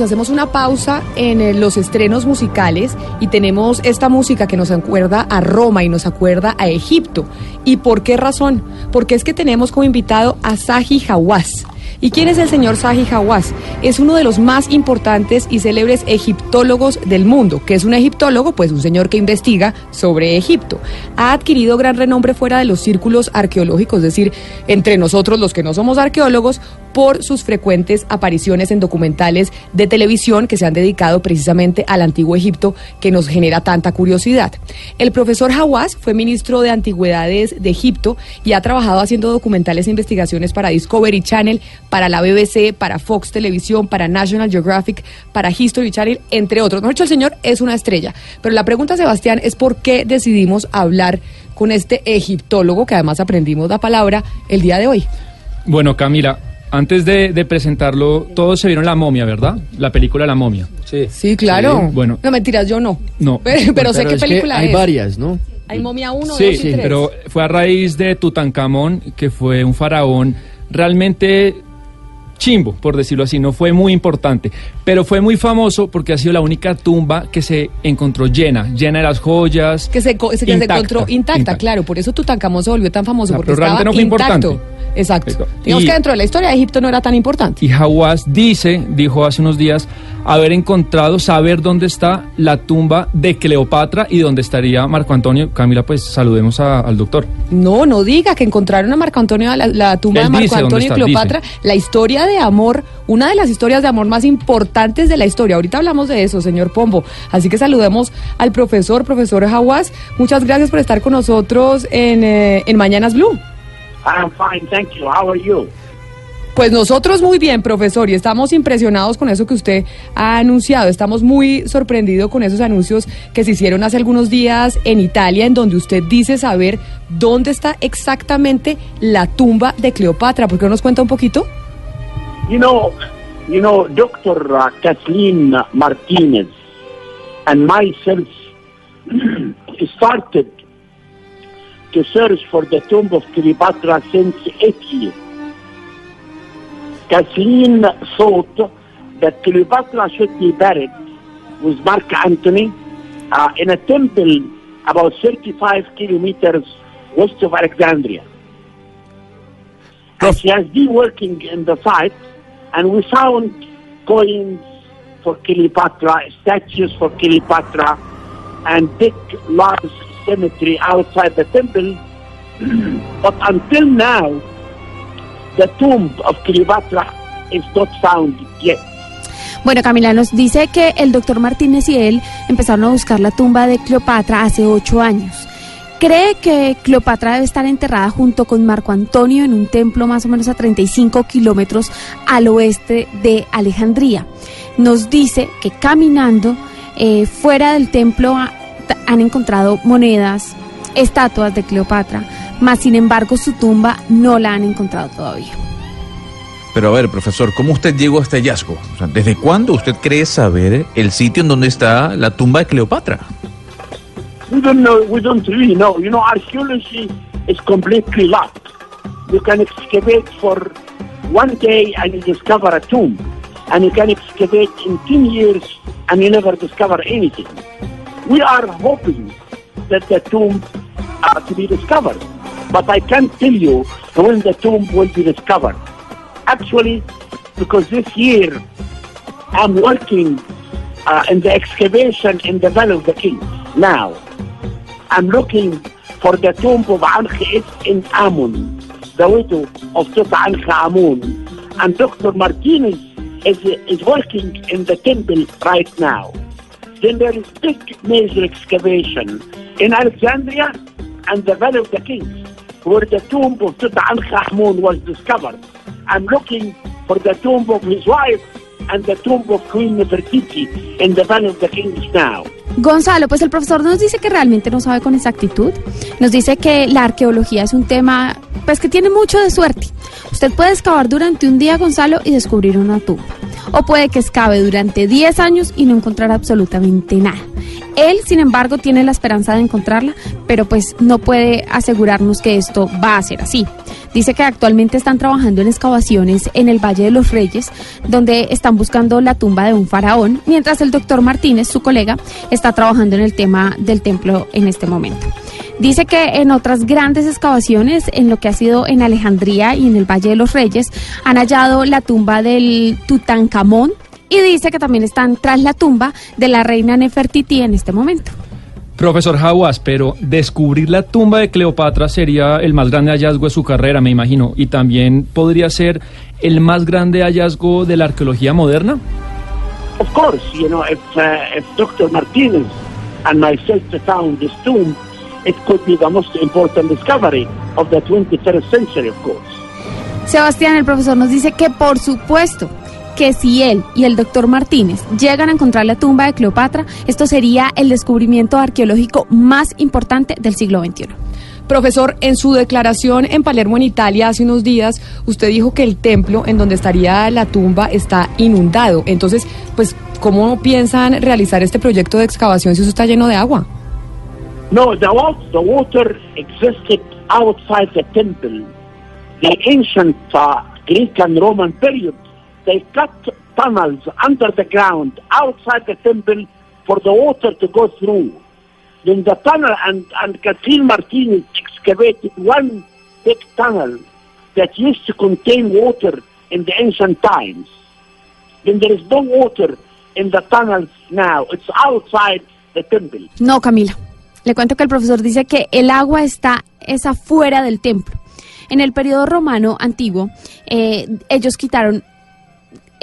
21 minutos. Hacemos una pausa en eh, los estrenos musicales y tenemos esta música que nos acuerda a Roma y nos acuerda a Egipto. ¿Y por qué razón? Porque es que tenemos como invitado a Saji Hawass. ¿Y quién es el señor Saji Hawass? Es uno de los más importantes y célebres egiptólogos del mundo. ¿Qué es un egiptólogo? Pues un señor que investiga sobre Egipto. Ha adquirido gran renombre fuera de los círculos arqueológicos, es decir, entre nosotros los que no somos arqueólogos, por sus frecuentes apariciones en documentales de televisión que se han dedicado precisamente al antiguo Egipto que nos genera tanta curiosidad. El profesor Hawass fue ministro de Antigüedades de Egipto y ha trabajado haciendo documentales e investigaciones para Discovery Channel, para la BBC, para Fox Televisión, para National Geographic, para History Channel, entre otros. No dicho, el señor es una estrella. Pero la pregunta, Sebastián, es por qué decidimos hablar con este egiptólogo, que además aprendimos la palabra, el día de hoy. Bueno, Camila, antes de, presentarlo, todos se vieron La Momia, ¿verdad? La película La Momia. Sí. Sí, claro. bueno. No, mentiras, yo no. No. Pero, sé qué película es. Hay varias, ¿no? Hay Momia 1, sí, sí, pero fue a raíz de Tutankamón, que fue un faraón realmente chimbo, por decirlo así, no fue muy importante, pero fue muy famoso porque ha sido la única tumba que se encontró llena, llena de las joyas. Que se, encontró intacta, claro, por eso Tutankamón se volvió tan famoso, porque realmente no fue importante. Exacto. Digamos que dentro de la historia de Egipto no era tan importante. Y Hawass dice, dijo hace unos días, haber encontrado, saber dónde está la tumba de Cleopatra y dónde estaría Marco Antonio. Camila, pues saludemos al doctor. No, no diga que encontraron a Marco Antonio, la, tumba de Marco Antonio y Cleopatra. La historia de amor, una de las historias de amor más importantes de la historia. Ahorita hablamos de eso, señor Pombo. Así que saludemos al profesor, profesor Hawass. Muchas gracias por estar con nosotros en, eh, en Mañanas Blue. I'm fine, thank you. How are you? Pues nosotros muy bien, profesor, y estamos impresionados con eso que usted ha anunciado. Estamos muy sorprendidos con esos anuncios que se hicieron hace algunos días en Italia, en donde usted dice saber dónde está exactamente la tumba de Cleopatra. ¿Por qué no nos cuenta un poquito? You know, you know, Dr. Uh, Kathleen Martinez and myself started to search for the tomb of Cleopatra since eight years. Kathleen thought that Cleopatra should be buried with Mark Antony uh, in a temple about 35 kilometers west of Alexandria. And she has been working in the site, and we found coins for Cleopatra, statues for Cleopatra, and big, large cemetery outside the temple. but until now, the tomb of Cleopatra is not found yet. Bueno, Camila nos dice que el doctor Martínez y él empezaron a buscar la tumba de Cleopatra hace ocho años. Cree que Cleopatra debe estar enterrada junto con Marco Antonio en un templo más o menos a 35 kilómetros al oeste de Alejandría. Nos dice que caminando eh, fuera del templo han encontrado monedas, estatuas de Cleopatra, mas sin embargo su tumba no la han encontrado todavía. Pero a ver, profesor, ¿cómo usted llegó a este hallazgo? ¿Desde cuándo usted cree saber el sitio en donde está la tumba de Cleopatra? We don't know. We don't really know. You know, archaeology is completely lost. You can excavate for one day and you discover a tomb, and you can excavate in 10 years and you never discover anything. We are hoping that the tomb are to be discovered, but I can't tell you when the tomb will be discovered. Actually, because this year I'm working uh, in the excavation in the Valley of the Kings. Now, I'm looking for the tomb of Ankh in Amun, the widow of Tutankhamun. And Dr. Martinez is, is working in the temple right now. Then there is big major excavation in Alexandria and the Valley of the Kings, where the tomb of Tutankhamun was discovered. I'm looking for the tomb of his wife and the tomb of Queen Nefertiti in the Valley of the Kings now. Gonzalo, pues el profesor nos dice que realmente no sabe con exactitud. Nos dice que la arqueología es un tema, pues que tiene mucho de suerte. Usted puede excavar durante un día, Gonzalo, y descubrir una tumba. O puede que excave durante 10 años y no encontrar absolutamente nada. Él, sin embargo, tiene la esperanza de encontrarla, pero pues no puede asegurarnos que esto va a ser así. Dice que actualmente están trabajando en excavaciones en el Valle de los Reyes, donde están buscando la tumba de un faraón, mientras el doctor Martínez, su colega, está trabajando en el tema del templo en este momento. Dice que en otras grandes excavaciones, en lo que ha sido en Alejandría y en el Valle de los Reyes, han hallado la tumba del Tutankamón y dice que también están tras la tumba de la reina Nefertiti en este momento. Profesor Hawass, pero descubrir la tumba de Cleopatra sería el más grande hallazgo de su carrera, me imagino, y también podría ser el más grande hallazgo de la arqueología moderna. Of course, you know, if, uh, if Dr. Martinez and myself found this tomb, it could be the most important discovery of the 21st century, of course. Sebastián, el profesor nos dice que por supuesto que si él y el doctor Martínez llegan a encontrar la tumba de Cleopatra, esto sería el descubrimiento arqueológico más importante del siglo XXI. Profesor, en su declaración en Palermo, en Italia, hace unos días, usted dijo que el templo en donde estaría la tumba está inundado. Entonces, pues, ¿cómo piensan realizar este proyecto de excavación si eso está lleno de agua? No, the, the water existed outside the temple. The ancient uh, Greek and Roman period, they cut tunnels under the ground outside the temple for the water to go through. Then the tunnel, and, and Catherine Martinez excavated one big tunnel that used to contain water in the ancient times. Then there is no water in the tunnels now. It's outside the temple. No, Camila. Le cuento que el profesor dice que el agua está es afuera del templo. En el periodo romano antiguo, eh, ellos quitaron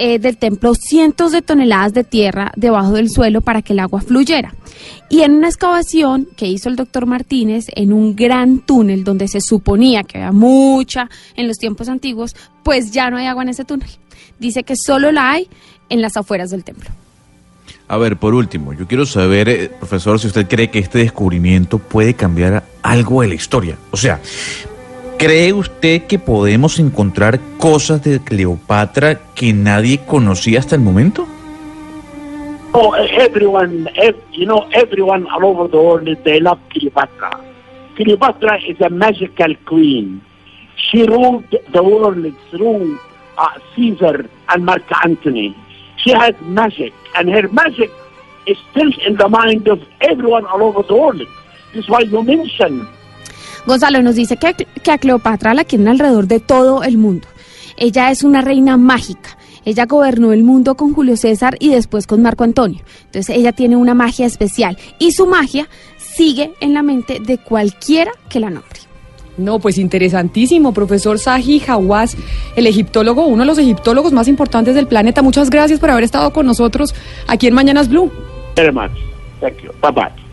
eh, del templo cientos de toneladas de tierra debajo del suelo para que el agua fluyera. Y en una excavación que hizo el doctor Martínez en un gran túnel donde se suponía que había mucha en los tiempos antiguos, pues ya no hay agua en ese túnel. Dice que solo la hay en las afueras del templo. A ver, por último, yo quiero saber, eh, profesor, si usted cree que este descubrimiento puede cambiar algo de la historia. O sea, ¿cree usted que podemos encontrar cosas de Cleopatra que nadie conocía hasta el momento? Oh, everyone, ev- you know, everyone all over the world, they love Cleopatra. Cleopatra is a magical queen. She ruled the world through uh, Caesar and Mark Antony. She has magic, and her magic is still in the mind of everyone all over the world. This is why you mention Gonzalo nos dice que, que a Cleopatra la quieren alrededor de todo el mundo. Ella es una reina mágica. Ella gobernó el mundo con Julio César y después con Marco Antonio. Entonces ella tiene una magia especial y su magia sigue en la mente de cualquiera que la nombre. No, pues interesantísimo, profesor Saji Hawass, el egiptólogo, uno de los egiptólogos más importantes del planeta. Muchas gracias por haber estado con nosotros aquí en Mañanas Blue. very much. Thank you. Bye bye.